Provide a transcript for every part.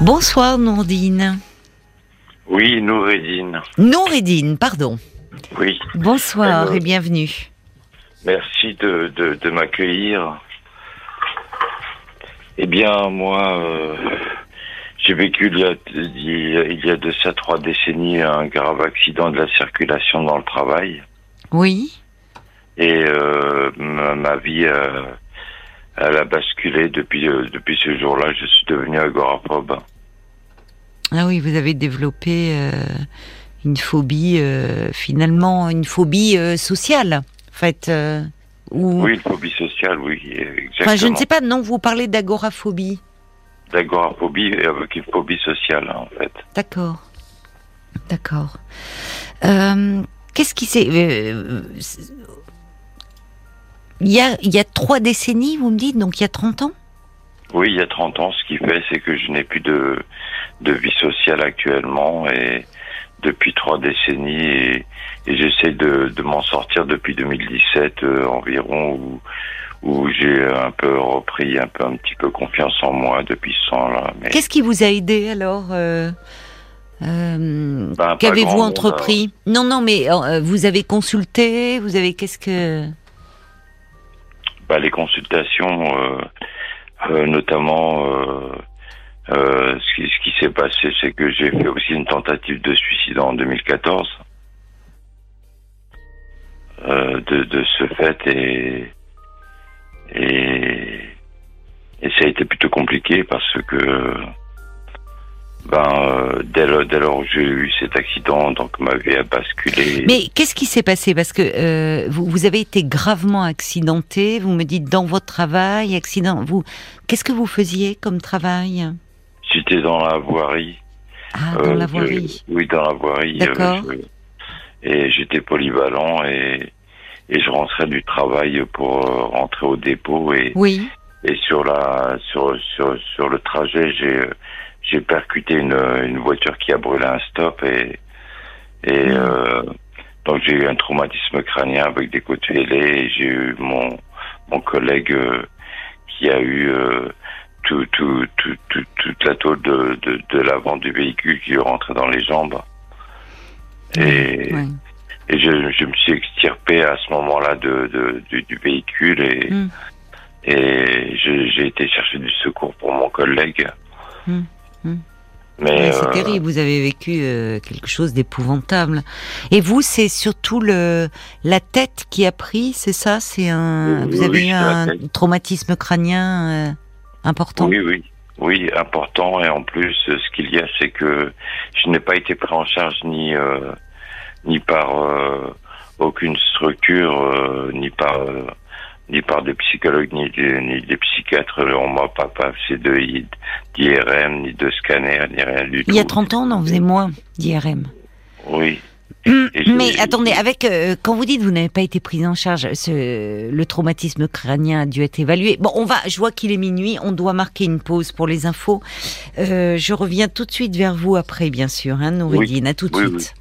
Bonsoir Nourdine. Oui, Noureddine. Noureddine, pardon. Oui. Bonsoir Alors, et bienvenue. Merci de, de, de m'accueillir. Eh bien, moi, euh, j'ai vécu il y, a, il y a- de ça trois décennies un grave accident de la circulation dans le travail. Oui. Et euh, ma, ma vie, elle a basculé depuis, euh, depuis ce jour-là. Je suis devenu agoraphobe. Ah oui, vous avez développé euh, une phobie, euh, finalement, une phobie sociale, en fait. ou... Oui, une phobie sociale, oui, exactement. Enfin, je ne sais pas, non, vous parlez d'agoraphobie. D'agoraphobie avec une phobie sociale, en fait. D'accord. D'accord. Qu'est-ce qui s'est... il y, a, il y a trois décennies, vous me dites, donc il y a 30 ans? Oui, il y a 30 ans, ce qui fait, c'est que je n'ai plus de, de vie sociale actuellement et depuis trois décennies et, et j'essaie de, de m'en sortir depuis 2017 euh, environ où, où j'ai un peu repris un peu un petit peu confiance en moi depuis ce temps-là. Mais Qu'est-ce qui vous a aidé alors euh, euh, Ben, Qu'avez-vous monde, entrepris? Non, non, mais euh, vous avez consulté, vous avez qu'est-ce que les consultations, euh, euh, notamment, euh, ce qui, s'est passé, c'est que j'ai fait aussi une tentative de suicide en 2014. Euh, de, ce fait et et ça a été plutôt compliqué parce que ben euh, dès, le- dès lors que j'ai eu cet accident donc ma vie a basculé Mais qu'est-ce qui s'est passé? Parce que euh, vous, vous avez été gravement accidenté. Vous me dites dans votre travail, accident. Vous, qu'est-ce que vous faisiez comme travail? J'étais dans la voirie Ah, dans Euh, la je- voirie. oui, dans la voirie. euh, D'accord. je- et j'étais polyvalent et, et je rentrais du travail pour rentrer au dépôt et, Oui. et sur la sur sur sur le trajet j'ai j'ai percuté une une voiture qui a brûlé un stop et et Mm. euh, donc j'ai eu un traumatisme crânien avec des côtes fêlées et j'ai eu mon mon collègue euh, qui a eu euh, tout, tout, tout, tout- toute la tôle de, de, de l'avant du véhicule qui est rentrée dans les jambes. Et, Ouais. et je, je me suis extirpé à ce moment-là de, de, du, du véhicule et, Mm. et j'ai été chercher du secours pour mon collègue. Mm. Mm. Mais Ouais, c'est euh, terrible. Vous avez vécu euh, quelque chose d'épouvantable. Et vous, c'est surtout le la tête qui a pris, c'est ça? C'est un. Oui, vous avez oui, eu un traumatisme crânien euh, important? oui, oui, oui, important. Et en plus, ce qu'il y a, c'est que je n'ai pas été pris en charge ni ni par aucune structure, ni par ni par des psychologues, ni des, ni des psychiatres. On m'a pas passé de d'IRM, ni de scanner, ni rien du tout. Il y a 30 ans, non, vous avez moins d'IRM. Oui. Et Mais attendez, avec euh, quand vous dites que vous n'avez pas été prise en charge, ce, le traumatisme crânien a dû être évalué. Bon, on va. Je vois qu'il est minuit. On doit marquer une pause pour les infos. Euh, je reviens tout de suite vers vous après, bien sûr, hein, Noureddine. À tout de Oui, suite.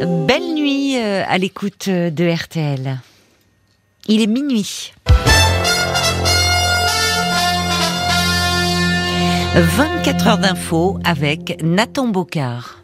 Belle nuit euh, à l'écoute de RTL. Il est minuit. 24 heures d'infos avec Nathan Bocard.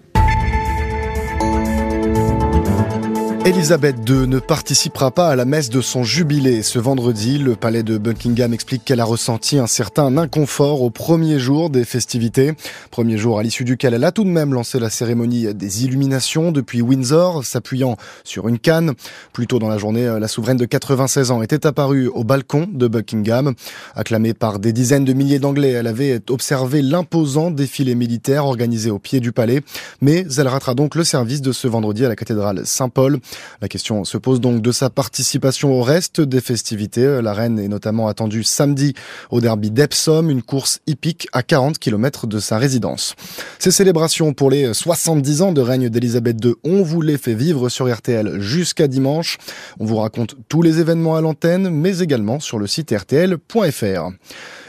Elisabeth II ne participera pas à la messe de son jubilé. Ce vendredi, le palais de Buckingham explique qu'elle a ressenti un certain inconfort au premier jour des festivités. Premier jour à l'issue duquel elle a tout de même lancé la cérémonie des illuminations depuis Windsor, s'appuyant sur une canne. Plus tôt dans la journée, la souveraine de 96 ans était apparue au balcon de Buckingham. Acclamée par des dizaines de milliers d'Anglais, elle avait observé l'imposant défilé militaire organisé au pied du palais. Mais elle ratera donc le service de ce vendredi à la cathédrale Saint-Paul. La question se pose donc de sa participation au reste des festivités. La reine est notamment attendue samedi au derby d'Epsom, une course hippique à 40 km de sa résidence. Ces célébrations pour les 70 ans de règne d'Elisabeth II, on vous les fait vivre sur RTL jusqu'à dimanche. On vous raconte tous les événements à l'antenne, mais également sur le site rtl.fr.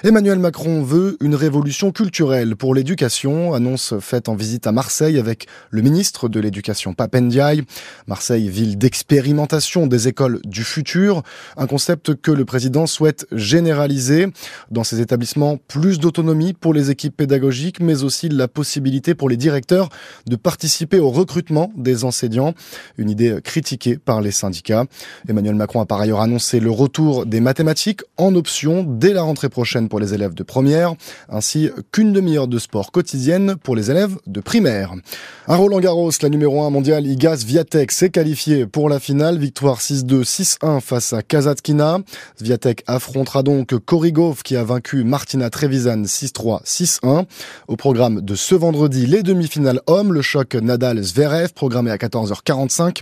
Emmanuel Macron veut une révolution culturelle pour l'éducation, annonce faite en visite à Marseille avec le ministre de l'Éducation Papendiaï. Marseille ville d'expérimentation des écoles du futur, un concept que le président souhaite généraliser. Dans ces établissements, plus d'autonomie pour les équipes pédagogiques, mais aussi la possibilité pour les directeurs de participer au recrutement des enseignants, une idée critiquée par les syndicats. Emmanuel Macron a par ailleurs annoncé le retour des mathématiques en option dès la rentrée prochaine pour les élèves de première, ainsi qu'une demi-heure de sport quotidienne pour les élèves de primaire. À Roland Garros, la numéro 1 mondiale Igaz Viatek s'est qualifiée pour la finale, victoire 6-2, 6-1 face à Kazatkina. Viatek affrontera donc Korigov qui a vaincu Martina Trevisan 6-3, 6-1. Au programme de ce vendredi, les demi-finales hommes, le choc Nadal-Zverev programmé à 14h45.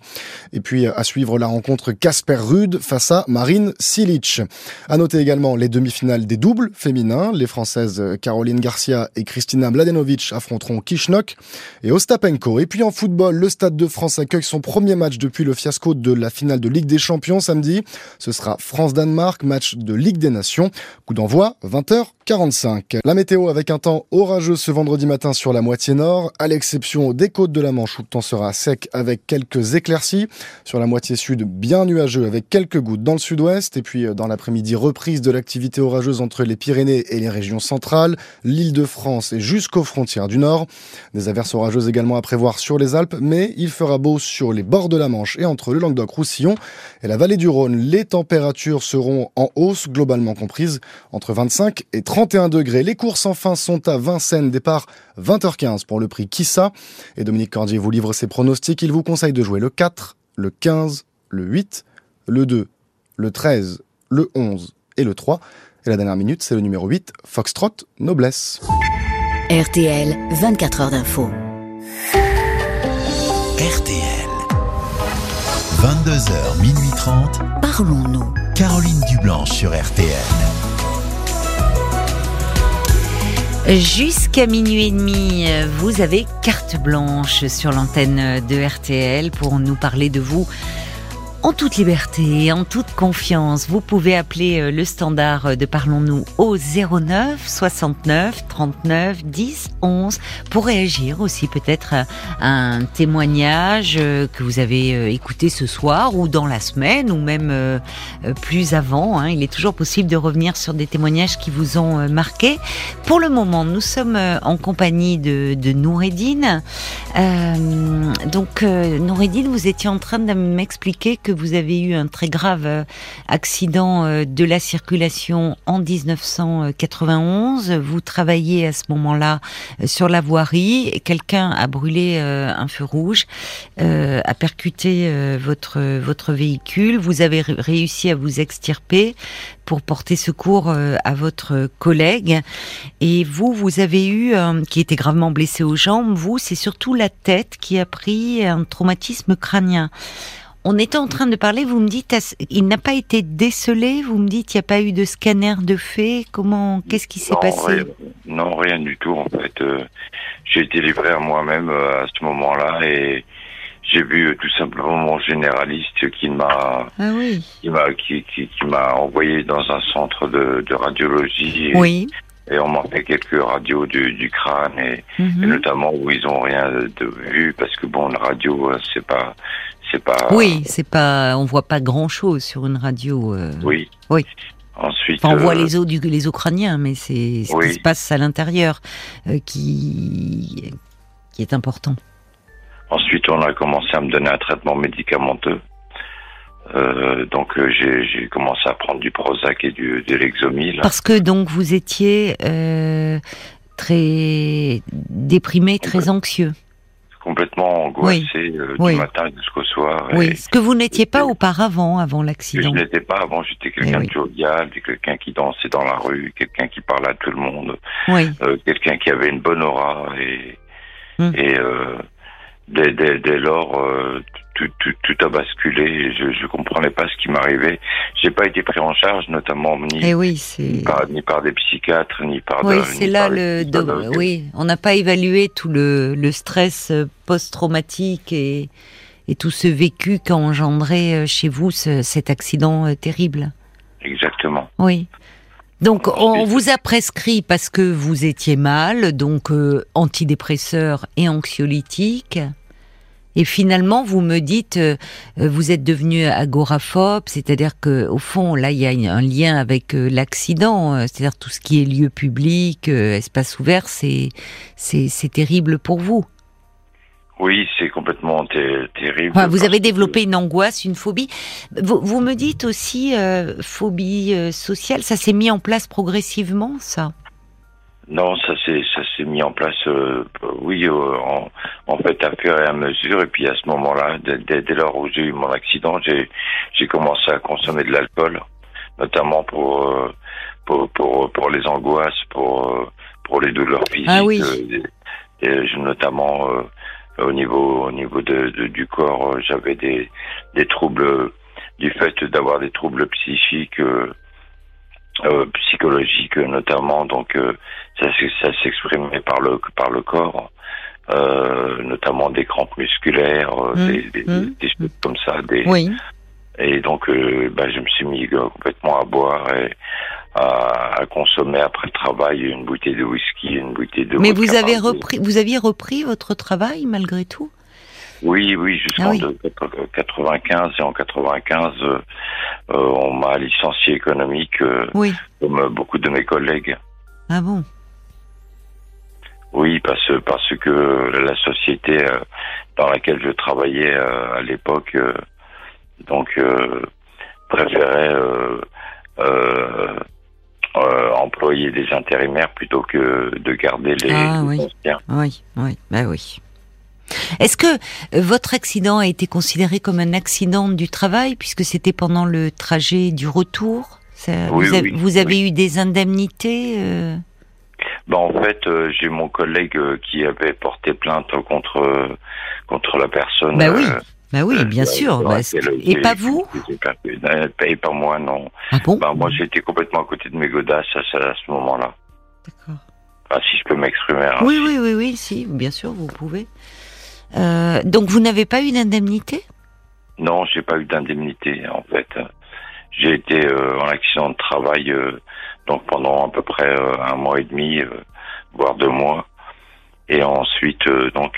Et puis à suivre la rencontre Casper Rude face à Marine Silic. À noter également les demi-finales des doubles féminins. Les Françaises Caroline Garcia et Kristina Mladenovic affronteront Kishnok et Ostapenko. Et puis en football, le Stade de France accueille son premier match depuis le fiasco de la finale de Ligue des Champions samedi. Ce sera France-Danemark, match de Ligue des Nations. Coup d'envoi 20h45. La météo avec un temps orageux ce vendredi matin sur la moitié nord, à l'exception des côtes de la Manche où le temps sera sec avec quelques éclaircies. Sur la moitié sud, bien nuageux avec quelques gouttes dans le sud-ouest. Et puis dans l'après-midi, reprise de l'activité orageuse entre les Pyrénées et les régions centrales, l'île de France et jusqu'aux frontières du nord. Des averses orageuses également à prévoir sur les Alpes, mais il fera beau sur les bords de la Manche et entre le Languedoc-Roussillon et la vallée du Rhône. Les températures seront en hausse, globalement comprises entre 25 et 31 degrés. Les courses enfin sont à Vincennes, départ 20h15 pour le prix Kissa. Et Dominique Cordier vous livre ses pronostics. Il vous conseille de jouer le 4, le 15, le 8, le 2, le 13, le 11 et le 3. Et la dernière minute, c'est le numéro 8, Foxtrot Noblesse. RTL, 24 heures d'info. RTL. 22h, minuit 30. Parlons-nous. Caroline Dublanche sur RTL. Jusqu'à minuit et demi, vous avez carte blanche sur l'antenne de RTL pour nous parler de vous en toute liberté, en toute confiance, vous pouvez appeler le standard de Parlons-nous au 09 69 39 10 11 pour réagir aussi peut-être à un témoignage que vous avez écouté ce soir ou dans la semaine ou même plus avant. Il est toujours possible de revenir sur des témoignages qui vous ont marqué. Pour le moment, nous sommes en compagnie de, de Noureddine. Euh, donc Noureddine, vous étiez en train de m'expliquer que vous avez eu un très grave accident de la circulation en 1991. Vous travaillez à ce moment-là sur la voirie. Quelqu'un a brûlé un feu rouge, euh, a percuté votre votre véhicule. Vous avez réussi à vous extirper pour porter secours à votre collègue. Et vous, vous avez eu, qui était gravement blessé aux jambes, vous, c'est surtout la tête qui a pris un traumatisme crânien. On était en train de parler, vous me dites, il n'a pas été décelé, vous me dites, il n'y a pas eu de scanner de fait, comment, qu'est-ce qui s'est passé? rien, Non, rien du tout, en fait. Euh, j'ai été livré à moi-même euh, à ce moment-là et j'ai vu tout simplement mon généraliste qui m'a ah oui. qui m'a qui, qui, qui m'a envoyé dans un centre de, de radiologie. Et, oui. Et on m'a fait quelques radios du, du crâne et, mm -hmm. et, notamment où ils ont rien de vu parce que bon, la radio c'est pas c'est pas. Oui, c'est pas. On voit pas grand chose sur une radio. Euh... Oui. Oui. Ensuite, enfin, on voit les os du les os crâniens, mais c'est ce oui. qui se passe à l'intérieur euh, qui qui est important. Ensuite, on a commencé à me donner un traitement médicamenteux. Euh, donc euh, j'ai commencé à prendre du Prozac et du, de l'Exomil. Parce que donc vous étiez euh, très déprimé, très anxieux. Complètement angoissé oui. euh, du oui. matin jusqu'au soir. Oui, ce que vous n'étiez pas auparavant, avant l'accident. Je n'étais pas avant, j'étais quelqu'un oui. de jovial, quelqu'un qui dansait dans la rue, quelqu'un qui parlait à tout le monde, oui. euh, quelqu'un qui avait une bonne aura et, hum. et euh, dès, dès, dès lors, euh, tout, tout, tout, a basculé. Je ne comprenais pas ce qui m'arrivait. J'ai pas été pris en charge, notamment ni, eh oui, ni, par, ni par des psychiatres, ni par. Oui, c'est là le. De, oui, on n'a pas évalué tout le, le stress post-traumatique et, et tout ce vécu qu'a engendré chez vous ce, cet accident terrible. Exactement. Oui. Donc on vous a prescrit parce que vous étiez mal, donc euh, antidépresseurs et anxiolytiques. Et finalement, vous me dites, euh, euh, vous êtes devenu agoraphobe, c'est-à-dire que au fond, là, il y a un lien avec euh, l'accident, euh, c'est-à-dire tout ce qui est lieu public, espace ouvert, c'est c'est terrible pour vous. Oui, c'est complètement ter- terrible. Enfin, vous avez que- développé une angoisse, une phobie. Vous, vous me dites aussi phobie sociale, ça s'est mis en place progressivement, ça? Non, ça s'est ça s'est mis en place, euh, oui, euh, en, en fait à fur et à mesure. Et puis à ce moment-là, dès, dès, dès lors où j'ai eu mon accident, j'ai j'ai commencé à consommer de l'alcool, notamment pour, euh, pour pour pour les angoisses, pour euh, pour les douleurs physiques, Ah oui. euh, et, notamment euh, au niveau au niveau de, de- du corps, j'avais des des troubles du fait d'avoir des troubles psychiques. Euh, psychologiques notamment donc euh, ça, s'ex- ça s'exprimait par le par le corps euh, notamment des crampes musculaires euh, Mmh, des, des, mmh, des choses comme ça des, Oui. et donc euh, bah, je me suis mis euh, complètement à boire et à, à consommer après le travail une bouteille de whisky une bouteille de Mais vous avez repris, vous aviez repris votre travail malgré tout? Oui, oui, jusqu'en Ah oui. de- 95 et en 95, euh, euh, on m'a licencié économique euh, Oui. comme beaucoup de mes collègues. Ah bon? Oui, parce parce que la société euh, dans laquelle je travaillais euh, à l'époque, euh, donc euh, préférait euh, euh, euh, employer des intérimaires plutôt que de garder les, Ah, les oui. anciens. Oui, oui, bah oui. Est-ce que euh, votre accident a été considéré comme un accident du travail puisque c'était pendant le trajet du retour? Ça- Oui, vous, a- oui, vous avez eu des indemnités euh? Ben, en fait, euh, j'ai mon collègue euh, qui avait porté plainte contre euh, contre la personne. Bah oui, Bah oui, bien sûr. Bah, et pas vous? Et pas moi, non. Ah bon? Ben, moi, j'étais complètement à côté de mes godasses à, ce- à ce moment-là. D'accord. Ah, si je peux m'exprimer. hein. Oui, oui, oui, oui, si, bien sûr, vous pouvez. Euh, donc vous n'avez pas eu d'indemnité? Non, j'ai pas eu d'indemnité en fait. J'ai été euh, en accident de travail euh, donc pendant à peu près un mois et demi, voire deux mois. Et ensuite, donc,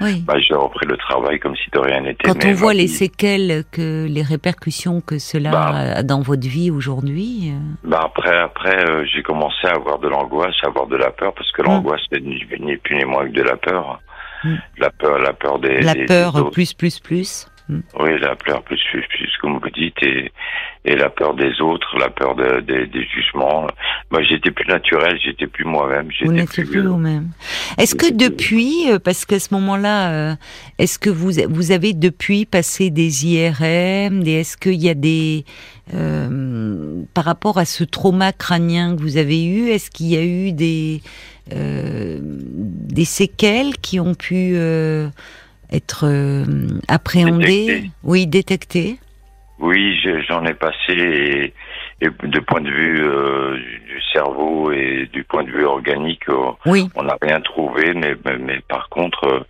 Oui. bah, j'ai repris le travail comme si de rien n'était. Quand mais on voit les séquelles, que les répercussions que cela Bah. a dans votre vie aujourd'hui, Bah après, après, j'ai commencé à avoir de l'angoisse, à avoir de la peur, parce que Mm. l'angoisse n'est ni ni plus ni moins que de la peur. Mm. La peur, la peur des. la des- des peur autres. plus, plus, plus. Hmm. Oui, la peur plus, plus, plus, comme vous dites, et, et la peur des autres, la peur de- des- des jugements. Moi, j'étais plus naturel, j'étais plus moi-même. Vous n'étiez plus euh, vous-même. Est-ce que depuis, euh, parce qu'à ce moment-là, euh, est-ce que vous vous avez depuis passé des IRM, des est-ce qu'il y a des euh, par rapport à ce trauma crânien que vous avez eu, est-ce qu'il y a eu des des séquelles qui ont pu euh, être euh, appréhendées, oui, détectées. Oui, j'en ai passé et, de point de vue euh, du cerveau et du point de vue organique, euh, Oui. on n'a rien trouvé, mais, mais, mais par contre, euh,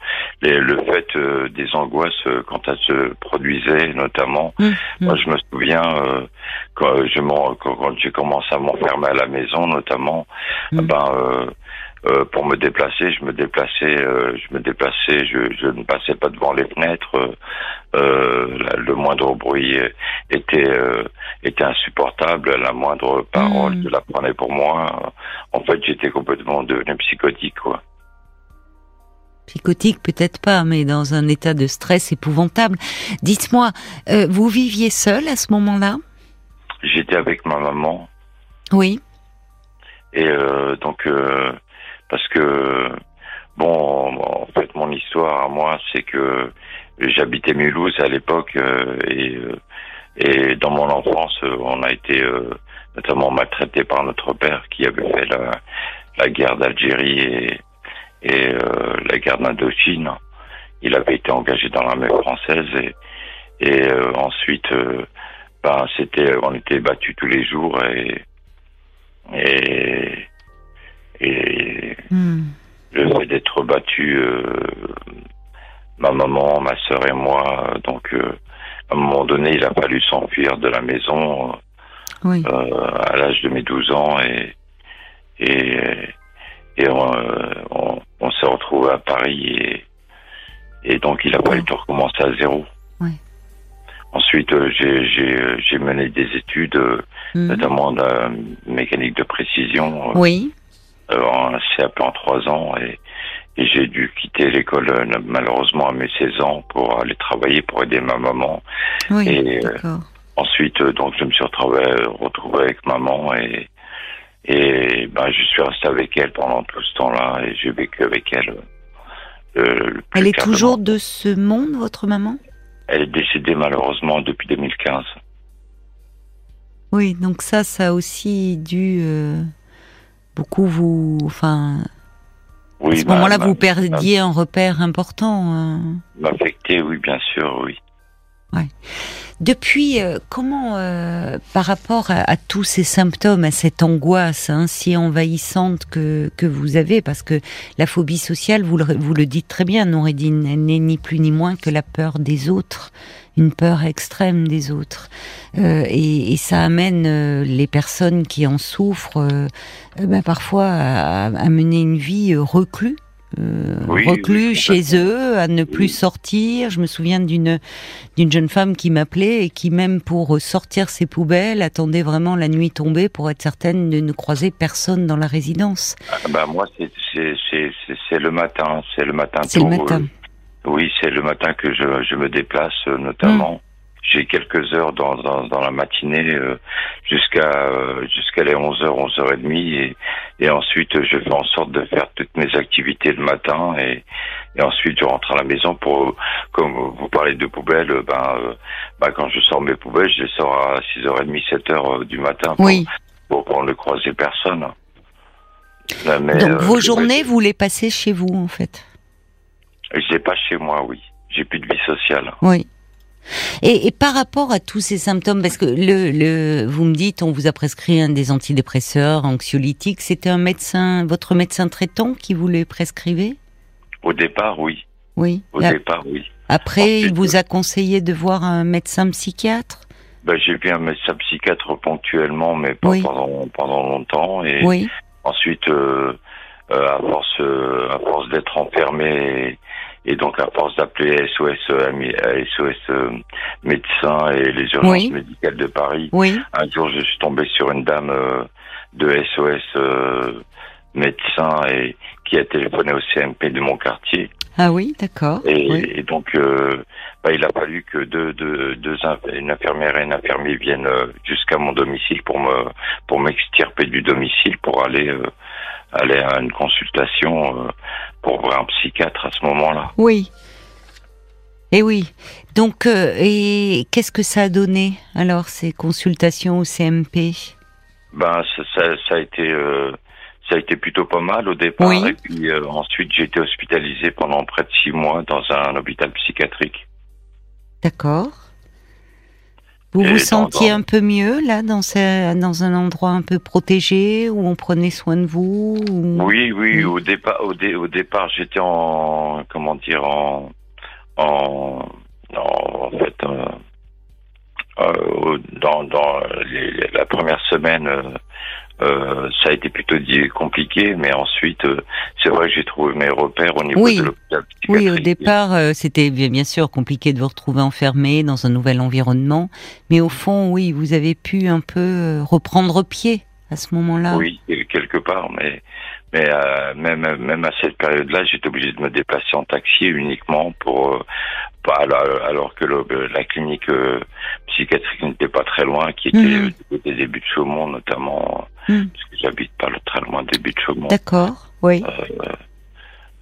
les- le fait euh, des angoisses quand elles se produisaient, notamment, Hum, moi hum. je me souviens euh, quand je quand, quand j'ai commencé à m'enfermer à la maison, notamment, Hum. ben euh, euh, pour me déplacer, je me déplaçais, euh, je me déplaçais, je, je ne passais pas devant les fenêtres. euh, euh, la- le moindre bruit était euh, était insupportable, la moindre parole, Mm. je la prenais pour moi. En fait, j'étais complètement devenu psychotique, quoi. Psychotique peut-être pas, mais dans un état de stress épouvantable. Dites-moi, euh, vous viviez seul à ce moment-là? J'étais avec ma maman Oui. et euh, donc euh, parce que bon, en fait, mon histoire à moi, c'est que j'habitais Mulhouse à l'époque euh, et euh, et dans mon enfance, euh, on a été notamment maltraité par notre père qui avait fait la, guerre d'Algérie et, la guerre d'Indochine. Il avait été engagé dans l'armée française et, ensuite, ben, c'était, on était battus tous les jours et, et Hmm. le fait d'être battu, euh, ma maman, ma sœur et moi, euh, donc euh, à un moment donné, il a fallu s'enfuir de la maison Oui. euh, à l'âge de mes 12 ans et et, et on, euh, on, on s'est retrouvé à Paris et Et donc, il a fallu tout recommencer à zéro. Ouais. Ensuite, euh, j'ai- euh, mené des études, euh, Mhm. notamment de mécanique de précision, euh, Oui. Euh, en CAP en trois ans. Et, et j'ai dû quitter l'école, euh, malheureusement, à mes 16 ans pour aller travailler, pour aider ma maman. Oui. Et, euh. Ensuite, donc, je me suis retrouvé, retrouvé avec maman et, et ben, je suis resté avec elle pendant tout ce temps-là et j'ai vécu avec elle. euh, Elle est toujours de ce monde, votre maman? Elle est décédée malheureusement depuis 2015. Oui, donc ça, ça a aussi dû euh, beaucoup vous. Enfin, Oui, à ce moment-là, vous perdiez un repère important. M'affecter, oui, bien sûr, oui. Depuis, euh, comment, euh, par rapport à, à tous ces symptômes, à cette angoisse hein, si envahissante que, que vous avez, parce que la phobie sociale, vous le, vous le dites très bien, Noureddin, elle n'est ni plus ni moins que la peur des autres, une peur extrême des autres. Euh, et, et ça amène euh, les personnes qui en souffrent euh, euh, bah, parfois à, à mener une vie euh, reclus. euh, Oui, reclus oui, chez eux, à ne plus Oui. sortir. Je me souviens d'une d'une jeune femme qui m'appelait et qui même pour sortir ses poubelles attendait vraiment la nuit tombée pour être certaine de ne croiser personne dans la résidence. Ah, bah, moi, c'est- c'est c'est- c'est- c'est le matin. C'est le matin C'est le matin. Oui, c'est le matin que je, je me déplace, euh, notamment. Mm. J'ai quelques heures dans, dans, dans la matinée euh, jusqu'à euh, jusqu'à les 11h, 11h30 et, et ensuite je fais en sorte de faire toutes mes activités le matin et, et ensuite je rentre à la maison pour comme vous parlez de poubelles euh, ben, euh, ben quand je sors mes poubelles je les sors à 6h30 7h euh, du matin pour, Oui. pour, pour ne croiser personne. Mais, Donc vos journées, vous les passez chez vous en fait. Je l'ai pas chez moi, oui. J'ai plus de vie sociale. Oui. Et, et par rapport à tous ces symptômes, parce que le, le, vous me dites, on vous a prescrit un des antidépresseurs, anxiolytiques, c'était un médecin, votre médecin traitant qui vous les prescrivait? Au départ, oui. Oui. Au Là, départ, oui. Après, il vous a conseillé de voir un médecin psychiatre? Ben, j'ai vu un médecin psychiatre ponctuellement, mais pas Oui. pendant, pendant longtemps. Et Oui. ensuite, euh, euh, à force, euh, à force d'être enfermé et, donc à force d'appeler SOS, euh, ami- euh, SOS euh, médecins et les urgences Oui. médicales de Paris, Oui. un jour, je suis tombé sur une dame euh, de SOS euh, médecin et qui a téléphoné au CMP de mon quartier. Ah oui, d'accord. Et, Oui. et donc, euh, bah, il a fallu que deux, deux, deux une infirmière et un infirmier viennent euh, jusqu'à mon domicile pour me pour m'extirper du domicile pour aller euh, aller à une consultation euh, pour voir un psychiatre à ce moment-là. Oui. Et oui. Donc, euh, et qu'est-ce que ça a donné alors ces consultations au CMP Ben, ça, ça, ça a été euh, ça a été plutôt pas mal au départ. Oui. Et puis euh, ensuite, j'ai été hospitalisé pendant près de six mois dans un hôpital psychiatrique. D'accord. Vous vous sentiez dans- un peu mieux là, dans, ce- dans un endroit un peu protégé où on prenait soin de vous ou- Oui, oui, au départ, au, dé- au départ, j'étais en, comment dire, en, en, en, en fait, euh, euh, dans, dans les- la première semaine, euh, euh, ça a été plutôt dit- compliqué, mais ensuite, euh, c'est vrai que j'ai trouvé mes repères au niveau Oui. de l'hôpital Oui, au départ, euh, c'était bien sûr compliqué de vous retrouver enfermé dans un nouvel environnement, mais au fond, oui, vous avez pu un peu euh, reprendre pied à ce moment-là. Oui, quelque part, mais mais euh, même même à cette période-là, j'étais obligé de me déplacer en taxi uniquement pour euh, pas alors, alors que le- la clinique euh, psychiatrique n'était pas très loin, qui était côté des buts de Chaumont notamment, Mhm. parce que j'habite pas le- très loin des buts de Chaumont. D'accord. Oui.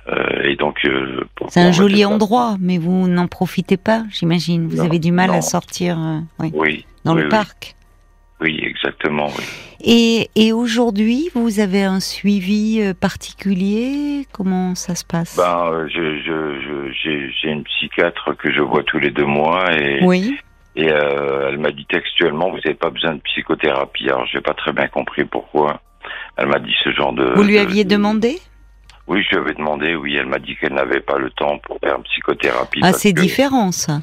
Euh, et donc euh, C'est un joli endroit, mais vous n'en profitez pas, j'imagine. Vous Non, avez du mal non. à sortir euh, oui, Oui. dans oui, le oui. parc. Oui, exactement. Oui. Et, et aujourd'hui, vous avez un suivi euh, particulier? Comment ça se passe? Ben, euh, je je je- j'ai j'ai une psychiatre que je vois tous les deux mois et Oui. Et euh, elle m'a dit textuellement, vous n'avez pas besoin de psychothérapie. Alors, j'ai pas très bien compris pourquoi. Elle m'a dit ce genre de. Vous lui de- aviez demandé? Oui, je lui avais demandé. Oui, elle m'a dit qu'elle n'avait pas le temps pour faire une psychothérapie. Ah, c'est que- différent, ça.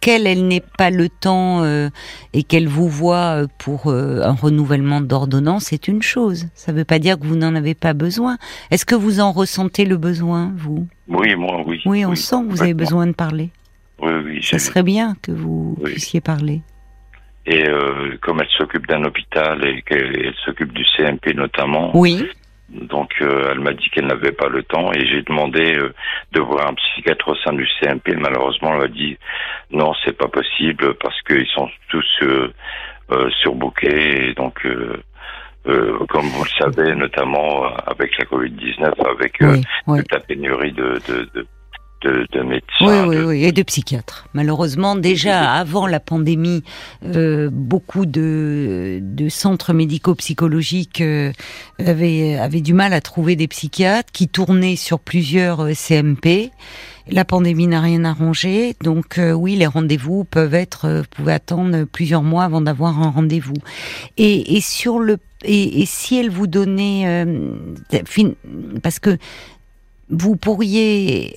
qu'elle, elle n'ait pas le temps euh, et qu'elle vous voit euh, pour euh, un renouvellement d'ordonnance, c'est une chose. Ça ne veut pas dire que vous n'en avez pas besoin. Est-ce que vous en ressentez le besoin, vous? Oui, moi, oui. Oui, on sent que vous avez besoin de parler. Oui, oui. Ça serait bien que vous Oui. puissiez parler. Et euh, comme elle s'occupe d'un hôpital et qu'elle elle s'occupe du CMP notamment, Oui. donc euh, elle m'a dit qu'elle n'avait pas le temps et j'ai demandé euh, de voir un psychiatre au sein du CMP. Malheureusement, elle m'a dit non, c'est pas possible parce qu'ils sont tous surbookés et donc. euh, comme vous le savez, notamment avec la Covid-19, avec euh, Oui, oui. toute la pénurie de, de, de, de, de médecins. Oui, oui, de- oui, et de psychiatres. Malheureusement, déjà avant la pandémie, euh, beaucoup de, de centres médico-psychologiques euh, avaient, avaient du mal à trouver des psychiatres qui tournaient sur plusieurs euh, CMP. La pandémie n'a rien arrangé, donc euh, oui, les rendez-vous peuvent être, vous pouvez attendre plusieurs mois avant d'avoir un rendez-vous. Et, et sur le, et, et si elle vous donnait, parce que vous pourriez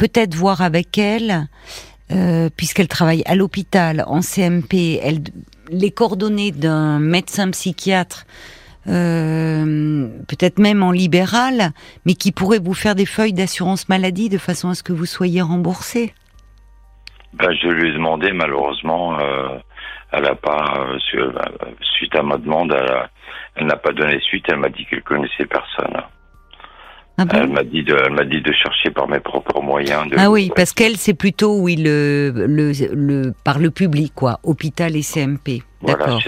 peut-être voir avec elle, euh, puisqu'elle travaille à l'hôpital, en CMP, les coordonnées d'un médecin psychiatre, euh, peut-être même en libéral, mais qui pourrait vous faire des feuilles d'assurance maladie de façon à ce que vous soyez remboursé. Ben, je lui ai demandé, malheureusement, euh, elle pas, su- suite à ma demande, elle n'a pas donné suite. Elle m'a dit qu'elle connaissait personne. Ah, bon Elle m'a dit de, elle m'a dit de chercher par mes propres moyens. De Ah oui, parce qu'elle, c'est plutôt, oui, le, le, le, par le public, quoi, hôpital et CMP. Voilà, D'accord.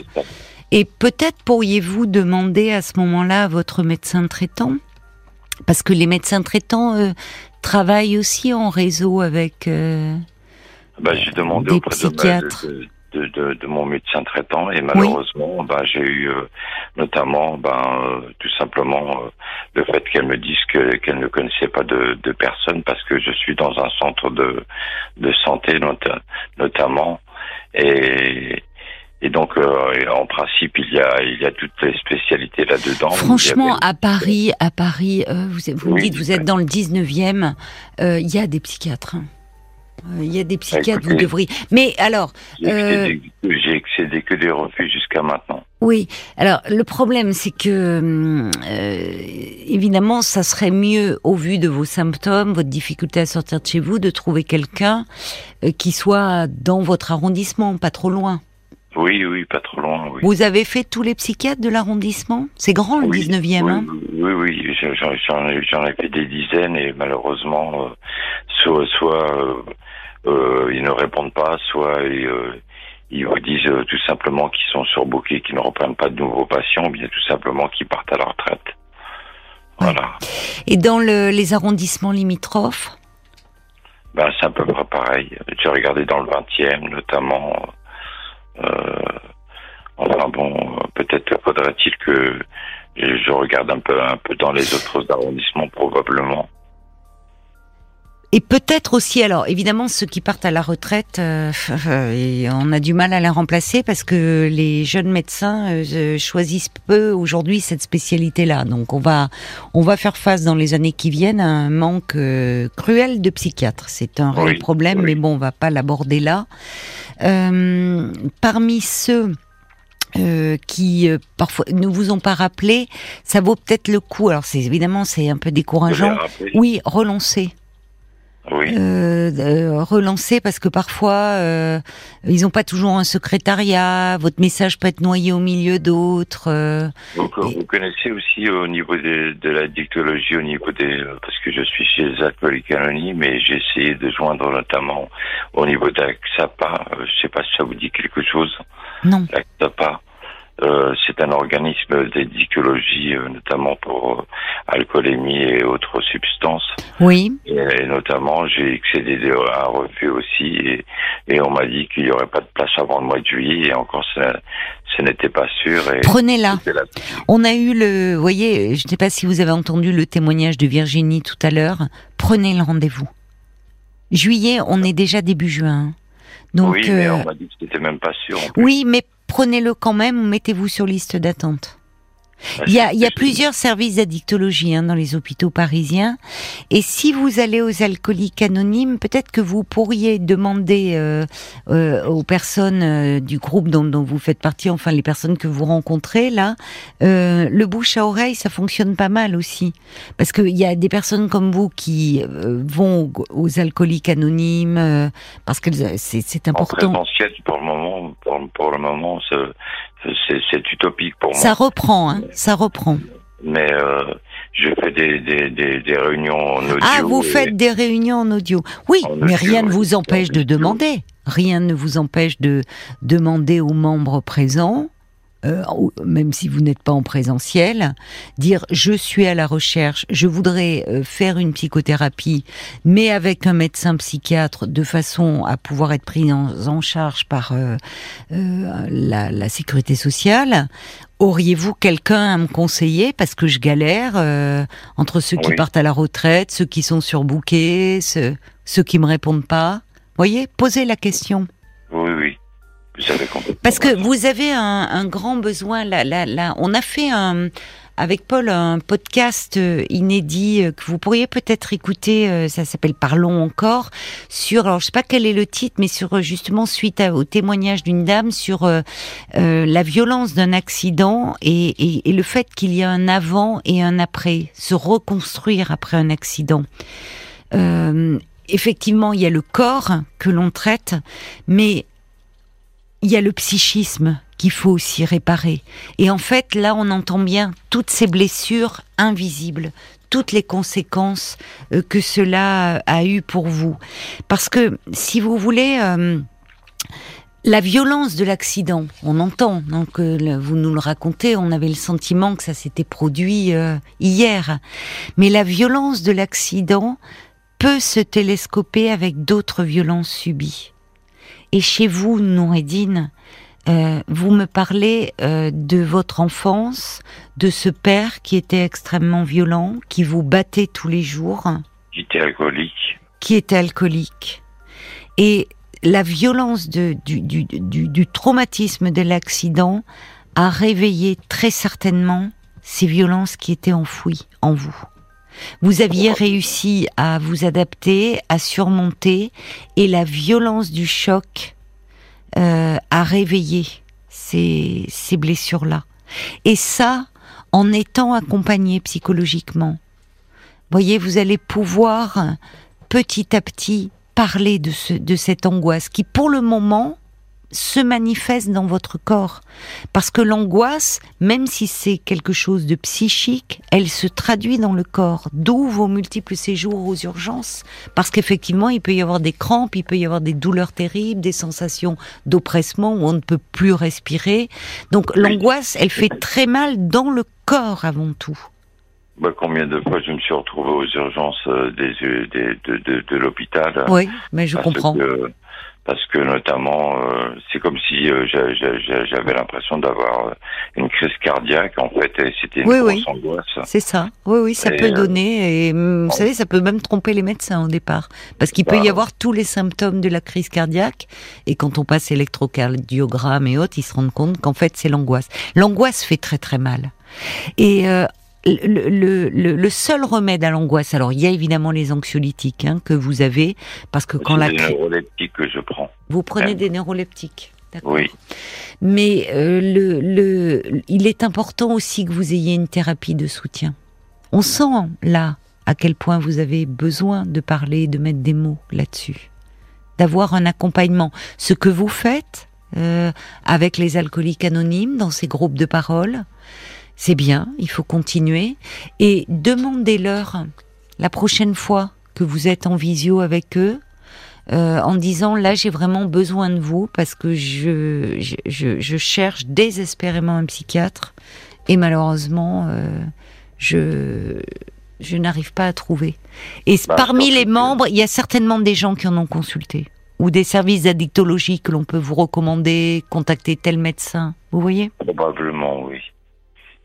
Et peut-être pourriez-vous demander à ce moment-là à votre médecin traitant, parce que les médecins traitants euh, travaillent aussi en réseau avec. euh, Ben, j'ai demandé Des auprès psychiatres. de, de, de- de mon médecin traitant et malheureusement, ben, j'ai eu euh, notamment, ben, euh, tout simplement, euh, le fait qu'elle me dise que- qu'elle ne connaissait pas de, de personne parce que je suis dans un centre de, de santé nota- notamment et et donc, euh, en principe, il y a, il y a toutes les spécialités là-dedans. Franchement, à Paris, à Paris, euh, vous, vous me dites, vous êtes dans le 19e, euh, il y a des psychiatres. hein. Euh, Il y a des psychiatres, vous devriez. Mais alors, J'ai euh, excédé que des refus jusqu'à maintenant. Oui, alors le problème c'est que hum, euh, évidemment ça serait mieux au vu de vos symptômes, votre difficulté à sortir de chez vous, de trouver quelqu'un euh, qui soit dans votre arrondissement, pas trop loin. Oui, oui, pas trop loin, oui. Vous avez fait tous les psychiatres de l'arrondissement? C'est grand le Oui, 19e, oui, hein? oui, oui, j'en- ai, ai fait des dizaines et malheureusement, euh, soit, soit euh, euh, ils ne répondent pas, soit ils, euh, ils vous disent euh, tout simplement qu'ils sont surbookés, qu'ils ne reprennent pas de nouveaux patients, ou bien tout simplement qu'ils partent à la retraite. Voilà. Et dans le- les arrondissements limitrophes? Ben, c'est à peu près pareil. J'ai regardé dans le 20e, notamment. Euh, enfin bon, peut-être faudrait-il que je regarde un peu, un peu dans les autres arrondissements, probablement. Et peut-être aussi, alors évidemment, ceux qui partent à la retraite, euh, et on a du mal à les remplacer parce que les jeunes médecins euh, choisissent peu aujourd'hui cette spécialité-là. Donc on va, on va faire face dans les années qui viennent à un manque euh, cruel de psychiatres. C'est un réel Oui, problème, oui. mais bon, on va pas l'aborder là. Euh, parmi ceux euh, qui euh, parfois ne vous ont pas rappelé, ça vaut peut-être le coup. Alors c'est évidemment c'est un peu décourageant. Oui, relancer Oui. euh, euh, relancer parce que parfois euh, ils n'ont pas toujours un secrétariat. Votre message peut être noyé au milieu d'autres. euh. Vous, vous connaissez aussi au niveau des- de la dictologie, au niveau des, euh, parce que je suis chez les alcooliques anonymes, mais j'ai essayé de joindre notamment au niveau d'AXAPA. euh, Je sais pas si ça vous dit quelque chose. Non. L'AXAPA, euh, c'est un organisme de dictologie, euh, notamment pour euh, alcoolémie et autres substances. Oui. Et, et notamment, j'ai excédé de- un refus aussi, et, et on m'a dit qu'il n'y aurait pas de place avant le mois de juillet, et encore, ça- ce n'était pas sûr. Prenez-la. On a eu le, vous voyez, je ne sais pas si vous avez entendu le témoignage de Virginie tout à l'heure. Prenez le rendez-vous. Juillet, on est déjà début juin. Donc, oui, mais on m'a dit que c'était même pas sûr. oui, mais prenez-le quand même. Mettez-vous sur liste d'attente. Il y a, il y a plusieurs services d'addictologie hein, dans les hôpitaux parisiens. Et si vous allez aux alcooliques anonymes, peut-être que vous pourriez demander euh, euh, aux personnes euh, du groupe dont, dont, vous faites partie, enfin les personnes que vous rencontrez là, euh, le bouche à oreille, ça fonctionne pas mal aussi. Parce qu'il y a des personnes comme vous qui euh, vont aux alcooliques anonymes, parce que c'est important. En présentiel, pour le moment, pour, pour le moment, c'est utopique pour moi. Ça reprend, hein, ça reprend. Mais euh, je fais des, des, des, des, réunions en audio. Ah, vous faites des réunions en audio. Oui, en mais audio, rien ne vous empêche de demander. Rien ne vous empêche de demander aux membres présents euh, même si vous n'êtes pas en présentiel, dire je suis à la recherche, je voudrais euh, faire une psychothérapie, mais avec un médecin psychiatre de façon à pouvoir être pris en, en charge par euh, euh la, la, sécurité sociale. Auriez-vous quelqu'un à me conseiller? Parce que je galère euh, entre ceux qui oui. partent à la retraite, ceux qui sont surbookés, ceux, ceux qui me répondent pas Voyez, posez la question. Oui, oui. Parce que vous avez un, grand besoin. Là, là, on a fait avec Paul un podcast euh, inédit euh, que vous pourriez peut-être écouter. euh, Ça s'appelle Parlons encore sur. Alors je sais pas quel est le titre, mais sur justement suite au témoignage d'une dame sur la violence d'un accident et, le fait qu'il y a un avant et un après, se reconstruire après un accident. effectivement, il y a le corps que l'on traite, mais il y a le psychisme qu'il faut aussi réparer. Et en fait, là, on entend bien toutes ces blessures invisibles, toutes les conséquences euh, que cela a eu pour vous. Parce que, si vous voulez, euh, la violence de l'accident, on entend, donc vous nous le racontez, on avait le sentiment que ça s'était produit euh, hier. Mais la violence de l'accident peut se télescoper avec d'autres violences subies. Et chez vous, Noureddine, euh, vous me parlez euh, de votre enfance, de ce père qui était extrêmement violent, qui vous battait tous les jours. Qui était alcoolique. Qui était alcoolique. Et la violence de, du, du, du, du traumatisme de l'accident a réveillé très certainement ces violences qui étaient enfouies en vous. Vous aviez réussi à vous adapter, à surmonter, et la violence du choc euh, a réveillé ces, ces blessures-là. Et ça, en étant accompagné psychologiquement. Voyez, vous allez pouvoir petit à petit parler de, ce, de cette angoisse qui, pour le moment, se manifeste dans votre corps. Parce que l'angoisse, même si c'est quelque chose de psychique, elle se traduit dans le corps. D'où vos multiples séjours aux urgences. Parce qu'effectivement, il peut y avoir des crampes, il peut y avoir des douleurs terribles, des sensations d'oppressement où on ne peut plus respirer. Donc l'angoisse, elle fait très mal dans le corps avant tout. Bah, combien de fois je me suis retrouvé aux urgences des, des, de, de, de l'hôpital? Oui, mais je comprends. Que, parce que notamment euh, c'est comme si euh, j'avais l'impression d'avoir euh, une crise cardiaque en fait et c'était une oui, grosse oui. angoisse. C'est ça. Oui oui, ça et peut donner et vous bon. savez ça peut même tromper les médecins au départ parce qu'il bah, peut y avoir tous les symptômes de la crise cardiaque et quand on passe électrocardiogramme et autres, ils se rendent compte qu'en fait c'est l'angoisse. L'angoisse fait très très mal. Et euh, le, le, le, le, seul remède à l'angoisse, alors il y a évidemment les anxiolytiques hein, que vous avez, parce que quand la des neuroleptiques que je prends. Vous prenez Même. des neuroleptiques. Oui. Mais euh, le, le, il est important aussi que vous ayez une thérapie de soutien. On sent là à quel point vous avez besoin de parler, de mettre des mots là-dessus, d'avoir un accompagnement. Ce que vous faites euh, avec les alcooliques anonymes dans ces groupes de parole, c'est bien, il faut continuer. Et demandez-leur la prochaine fois que vous êtes en visio avec eux, euh, en disant là j'ai vraiment besoin de vous parce que je, je, je, cherche désespérément un psychiatre et malheureusement euh, je, je n'arrive pas à trouver. Et bah, parmi les membres, il y a certainement des gens qui en ont consulté ou des services d'addictologie que l'on peut vous recommander, contacter tel médecin. Vous voyez? Probablement, oui.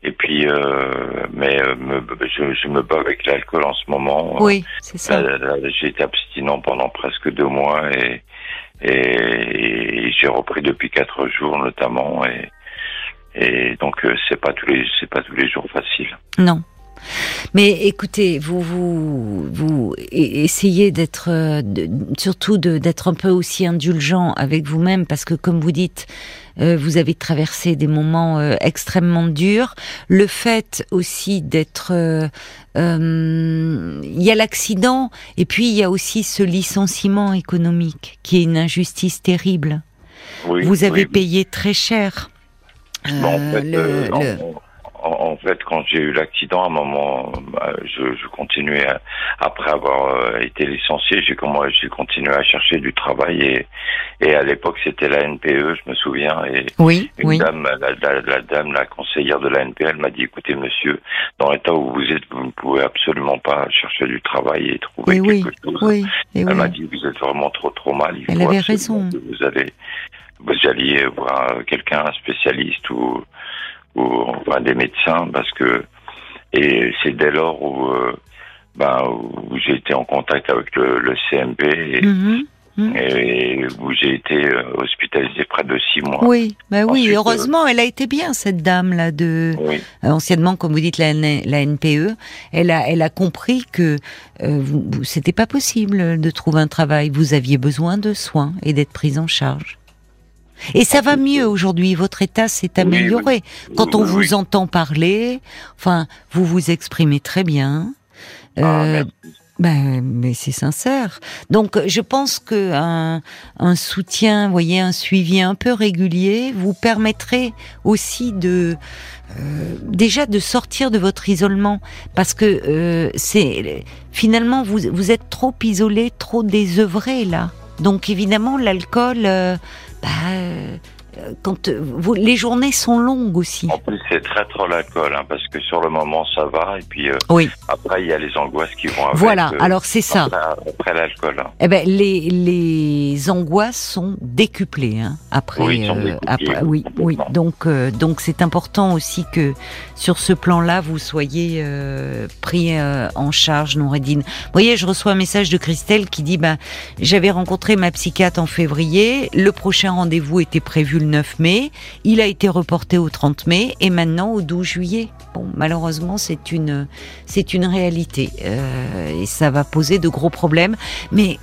Et puis, euh, mais euh, me, je, je, me bats avec l'alcool en ce moment. Oui, c'est ça. J'ai été abstinent pendant presque deux mois et, et, et j'ai repris depuis quatre jours notamment. Et, Et donc euh, c'est pas tous les c'est pas tous les jours facile. Non. Mais écoutez, vous vous vous e- essayez d'être euh, surtout d'être un peu aussi indulgent avec vous-même parce que comme vous dites, euh, vous avez traversé des moments euh, extrêmement durs. Le fait aussi d'être, euh, euh, il y a l'accident et puis il y a aussi ce licenciement économique qui est une injustice terrible. Oui, vous avez oui. payé très cher. Bon, en, fait, le- en- le- en- en fait, quand j'ai eu l'accident, à un moment, bah, je, je continuais à- après avoir euh, été licencié, j'ai continué à chercher du travail et, et à l'époque c'était la NPE, je me souviens, et Oui, une oui. dame, la, la- la dame, la conseillère de la NPE, elle m'a dit écoutez monsieur, dans l'état où vous êtes, vous ne pouvez absolument pas chercher du travail et trouver Et oui, quelque chose. oui, et Elle oui. m'a dit vous êtes vraiment trop trop mal. Il Elle faut avait raison. que Vous allez vous alliez voir quelqu'un, un spécialiste ou ou enfin des médecins parce que et c'est dès lors où euh, ben où j'ai été en contact avec le, le CMP et, Mhm. et où j'ai été euh, hospitalisé près de six mois. Oui, bah oui, Ensuite, heureusement, elle a été bien cette dame là de Oui. euh, anciennement comme vous dites la, NPE, elle a elle a compris que euh, c'était pas possible de trouver un travail, vous aviez besoin de soins et d'être prise en charge. Et ça va mieux aujourd'hui, votre état s'est Oui, amélioré. Quand on Oui, vous oui. entend parler, enfin, vous vous exprimez très bien. Ah, Euh, ben, mais c'est sincère. Donc, je pense que un, un soutien, voyez, un suivi un peu régulier vous permettrait aussi de euh, déjà de sortir de votre isolement, parce que euh, c'est finalement vous vous êtes trop isolé, trop désœuvré là. Donc évidemment l'alcool, euh, bah, euh, quand euh, vous, les journées sont longues aussi. En plus, c'est très trop l'alcool, hein, parce que sur le moment, ça va, et puis euh, Oui, après, il y a les angoisses qui vont avec. voilà. euh, Alors c'est ça. Après, après l'alcool. hein. Eh ben, les, les angoisses sont décuplées hein, après. Oui, sont euh, décuplées, après- oui, oui. Donc, euh, donc c'est important aussi que sur ce plan-là, vous soyez euh, pris euh, en charge, Noureddine. Vous voyez, je reçois un message de Christelle qui dit bah, j'avais rencontré ma psychiatre en février, le prochain rendez-vous était prévu le 9 mai, il a été reporté au 30 mai et maintenant au 12 juillet. Bon, malheureusement, c'est une c'est une réalité euh, et ça va poser de gros problèmes, mais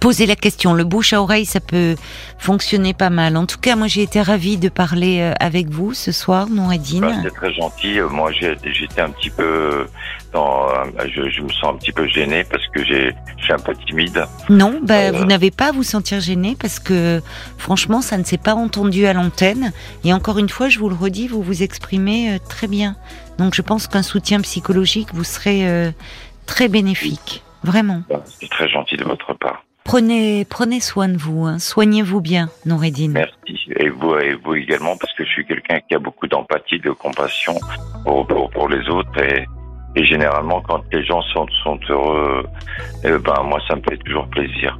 Posez la question, le bouche à oreille, ça peut fonctionner pas mal. En tout cas, moi, j'ai été ravie de parler euh, avec vous ce soir, Bah, Noureddine. c'est très gentil. Euh, Moi, j'étais un petit peu dans, euh, je, je me sens un petit peu gêné parce que j'ai, je suis un peu timide. Non, bah, Euh, vous n'avez pas à vous sentir gêné parce que, franchement, ça ne s'est pas entendu à l'antenne. Et encore une fois, je vous le redis, vous vous exprimez euh, très bien. Donc, je pense qu'un soutien psychologique vous serait euh, très bénéfique. Vraiment. Bah, C'est très gentil de votre part. Prenez, prenez soin de vous. hein. Soignez-vous bien, Noureddine. Merci. Et vous, et vous également, parce que je suis quelqu'un qui a beaucoup d'empathie, de compassion pour, pour, pour les autres. Et, et généralement, quand les gens sont, sont heureux, eh ben, moi, ça me fait toujours plaisir.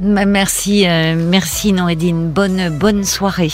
Merci, euh, merci, Noureddine. Bonne, bonne soirée.